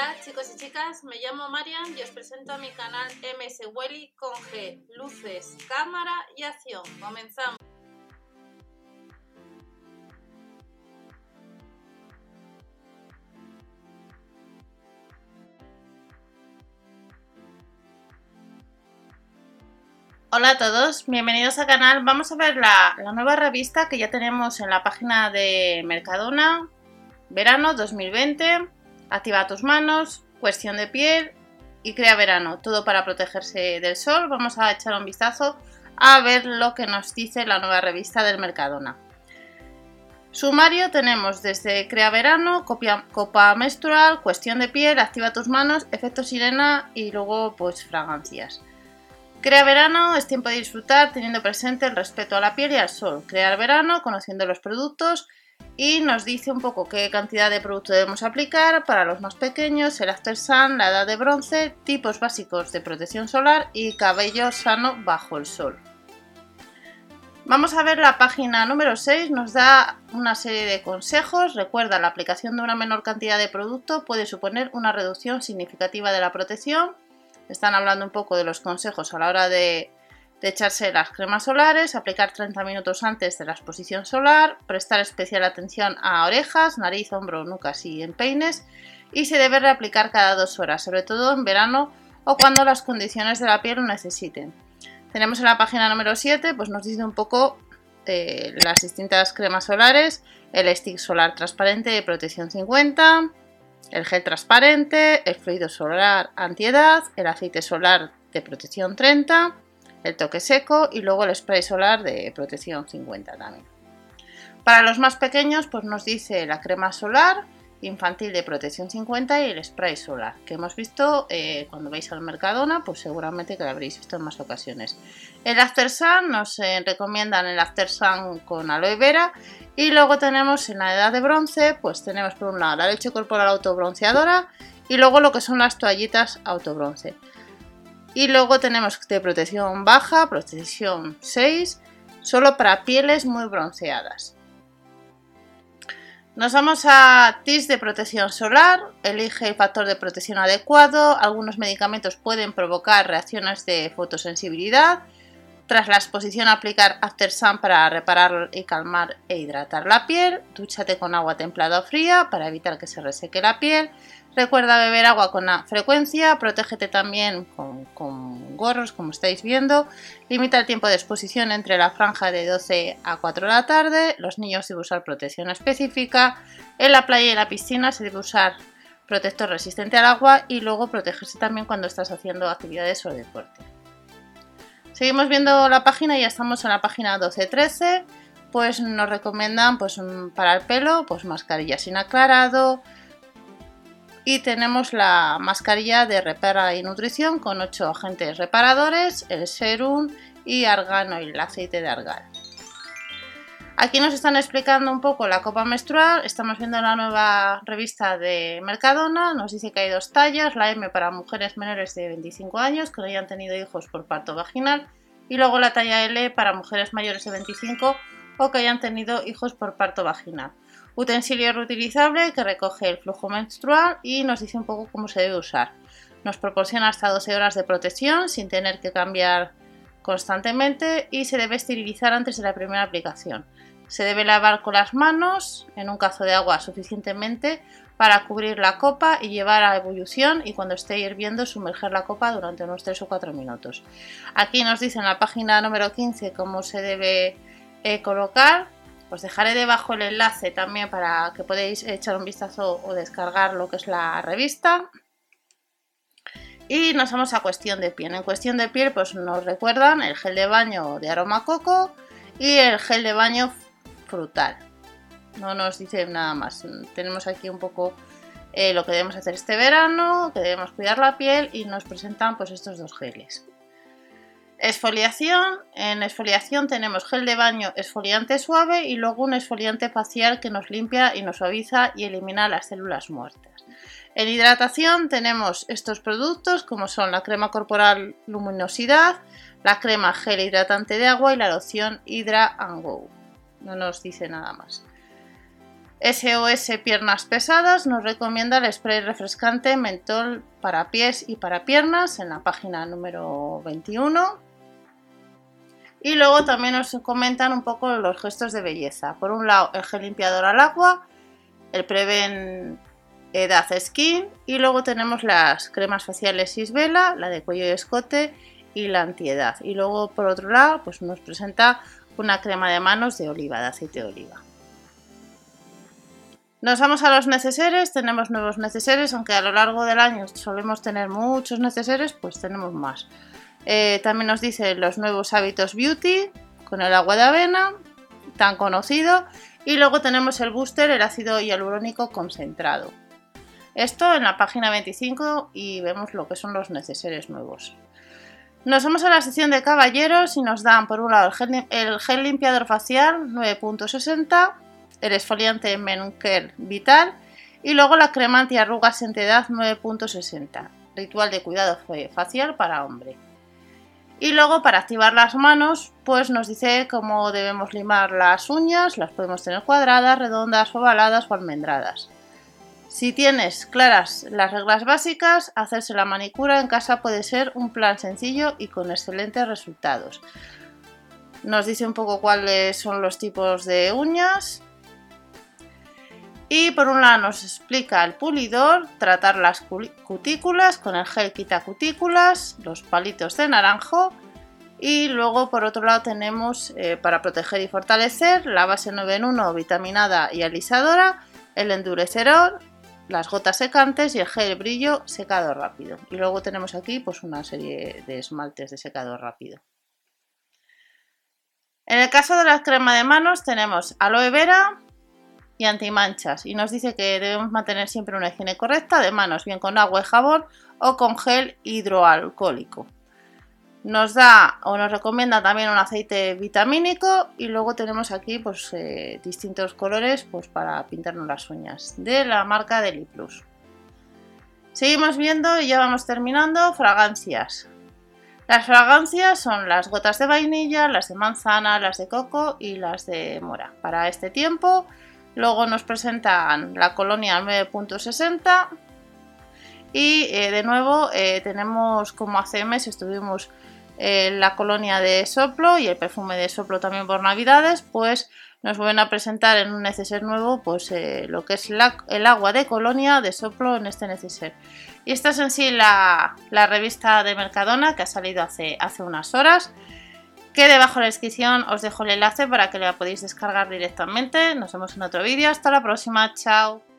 Hola chicos y chicas, me llamo Marian y os presento a mi canal MS Welly con G, luces, cámara y acción. Comenzamos. Hola a todos, bienvenidos al canal. Vamos a ver la, la, nueva revista que ya tenemos en la página de Mercadona, verano 2020. Activa tus manos, cuestión de piel y crea verano. Todo para protegerse del sol. Vamos a echar un vistazo a ver lo que nos dice la nueva revista del Mercadona. Sumario tenemos desde Crea Verano, Copa Menstrual, Cuestión de Piel, Activa tus manos, Efecto Sirena y luego pues fragancias. Crea verano es tiempo de disfrutar teniendo presente el respeto a la piel y al sol. Crear verano conociendo los productos y nos dice un poco qué cantidad de producto debemos aplicar para los más pequeños, el After Sun, la edad de bronce, tipos básicos de protección solar y cabello sano bajo el sol. Vamos a ver la página número 6, nos da una serie de consejos. Recuerda, la aplicación de una menor cantidad de producto puede suponer una reducción significativa de la protección están hablando un poco de los consejos a la hora de, echarse las cremas solares, aplicar 30 minutos antes de la exposición solar, prestar especial atención a orejas, nariz, hombro, nucas y en peines y se debe reaplicar cada dos horas, sobre todo en verano o cuando las condiciones de la piel lo necesiten. Tenemos en la página número 7, pues nos dice un poco eh, las distintas cremas solares, el stick solar transparente de protección 50, el gel transparente, el fluido solar antiedad, el aceite solar de protección 30, el toque seco y luego el spray solar de protección 50 también. Para los más pequeños, pues nos dice la crema solar infantil de protección 50 y el spray solar, que hemos visto eh, cuando vais al Mercadona, pues seguramente que lo habréis visto en más ocasiones. El After Sun nos eh, recomiendan el After Sun con aloe vera y luego tenemos en la edad de bronce, pues tenemos por un lado la leche corporal autobronceadora y luego lo que son las toallitas autobronce. Y luego tenemos de protección baja, protección 6, solo para pieles muy bronceadas. Nos vamos a TIS de protección solar, elige el factor de protección adecuado, algunos medicamentos pueden provocar reacciones de fotosensibilidad, tras la exposición aplicar After Sun para reparar y calmar e hidratar la piel. Dúchate con agua templada o fría para evitar que se reseque la piel. Recuerda beber agua con frecuencia, protégete también con, con, gorros como estáis viendo. Limita el tiempo de exposición entre la franja de 12 a 4 de la tarde. Los niños deben usar protección específica. En la playa y en la piscina se debe usar protector resistente al agua y luego protegerse también cuando estás haciendo actividades o deporte. Seguimos viendo la página ya estamos en la página 12-13. Pues nos recomiendan pues, para el pelo pues mascarilla sin aclarado. Y tenemos la mascarilla de repara y nutrición con 8 agentes reparadores, el serum y argano y el aceite de argal. Aquí nos están explicando un poco la copa menstrual. Estamos viendo la nueva revista de Mercadona. Nos dice que hay dos tallas: la M para mujeres menores de 25 años que no hayan tenido hijos por parto vaginal, y luego la talla L para mujeres mayores de 25 o que hayan tenido hijos por parto vaginal. Utensilio reutilizable que recoge el flujo menstrual y nos dice un poco cómo se debe usar. Nos proporciona hasta 12 horas de protección sin tener que cambiar constantemente y se debe esterilizar antes de la primera aplicación. Se debe lavar con las manos en un cazo de agua suficientemente para cubrir la copa y llevar a ebullición y cuando esté hirviendo sumerger la copa durante unos 3 o 4 minutos. Aquí nos dice en la página número 15 cómo se debe eh, colocar. Os dejaré debajo el enlace también para que podáis echar un vistazo o descargar lo que es la revista. Y nos vamos a cuestión de piel. En cuestión de piel pues nos recuerdan el gel de baño de aroma coco y el gel de baño frutal. No nos dice nada más. Tenemos aquí un poco eh, lo que debemos hacer este verano, que debemos cuidar la piel y nos presentan pues estos dos geles. Esfoliación. En esfoliación tenemos gel de baño esfoliante suave y luego un esfoliante facial que nos limpia y nos suaviza y elimina las células muertas. En hidratación tenemos estos productos como son la crema corporal luminosidad, la crema gel hidratante de agua y la loción Hydra Go no nos dice nada más. SOS Piernas Pesadas nos recomienda el spray refrescante mentol para pies y para piernas en la página número 21. Y luego también nos comentan un poco los gestos de belleza. Por un lado, el gel limpiador al agua, el Preven Edad Skin y luego tenemos las cremas faciales Isbela, la de cuello y escote y la antiedad. Y luego por otro lado, pues nos presenta una crema de manos de oliva, de aceite de oliva. Nos vamos a los neceseres, tenemos nuevos neceseres, aunque a lo largo del año solemos tener muchos neceseres, pues tenemos más. Eh, también nos dice los nuevos hábitos beauty con el agua de avena, tan conocido, y luego tenemos el booster, el ácido hialurónico concentrado. Esto en la página 25 y vemos lo que son los neceseres nuevos. Nos vamos a la sección de caballeros y nos dan por un lado el gel, el gel limpiador facial 9.60 el esfoliante Menker Vital y luego la crema antiarrugas en edad 9.60, ritual de cuidado facial para hombre. Y luego para activar las manos, pues nos dice cómo debemos limar las uñas, las podemos tener cuadradas, redondas, ovaladas o almendradas. Si tienes claras las reglas básicas, hacerse la manicura en casa puede ser un plan sencillo y con excelentes resultados. Nos dice un poco cuáles son los tipos de uñas, y por un lado nos explica el pulidor, tratar las cutículas con el gel quita cutículas, los palitos de naranjo y luego por otro lado tenemos eh, para proteger y fortalecer la base 9 en 1 vitaminada y alisadora, el endurecedor, las gotas secantes y el gel brillo secado rápido. Y luego tenemos aquí pues una serie de esmaltes de secado rápido. En el caso de la crema de manos tenemos aloe vera, y antimanchas y nos dice que debemos mantener siempre una higiene correcta de manos, bien con agua y jabón o con gel hidroalcohólico. Nos da o nos recomienda también un aceite vitamínico y luego tenemos aquí pues, eh, distintos colores pues, para pintarnos las uñas de la marca Deli Plus. Seguimos viendo y ya vamos terminando fragancias. Las fragancias son las gotas de vainilla, las de manzana, las de coco y las de mora. Para este tiempo Luego nos presentan la colonia 9.60 y eh, de nuevo eh, tenemos como hace meses estuvimos en la colonia de soplo y el perfume de soplo también por navidades, pues nos vuelven a presentar en un neceser nuevo pues eh, lo que es el agua de colonia de soplo en este neceser. Y esta es en sí la, la revista de Mercadona que ha salido hace, hace unas horas que debajo de la descripción os dejo el enlace para que la podáis descargar directamente. Nos vemos en otro vídeo. Hasta la próxima. Chao.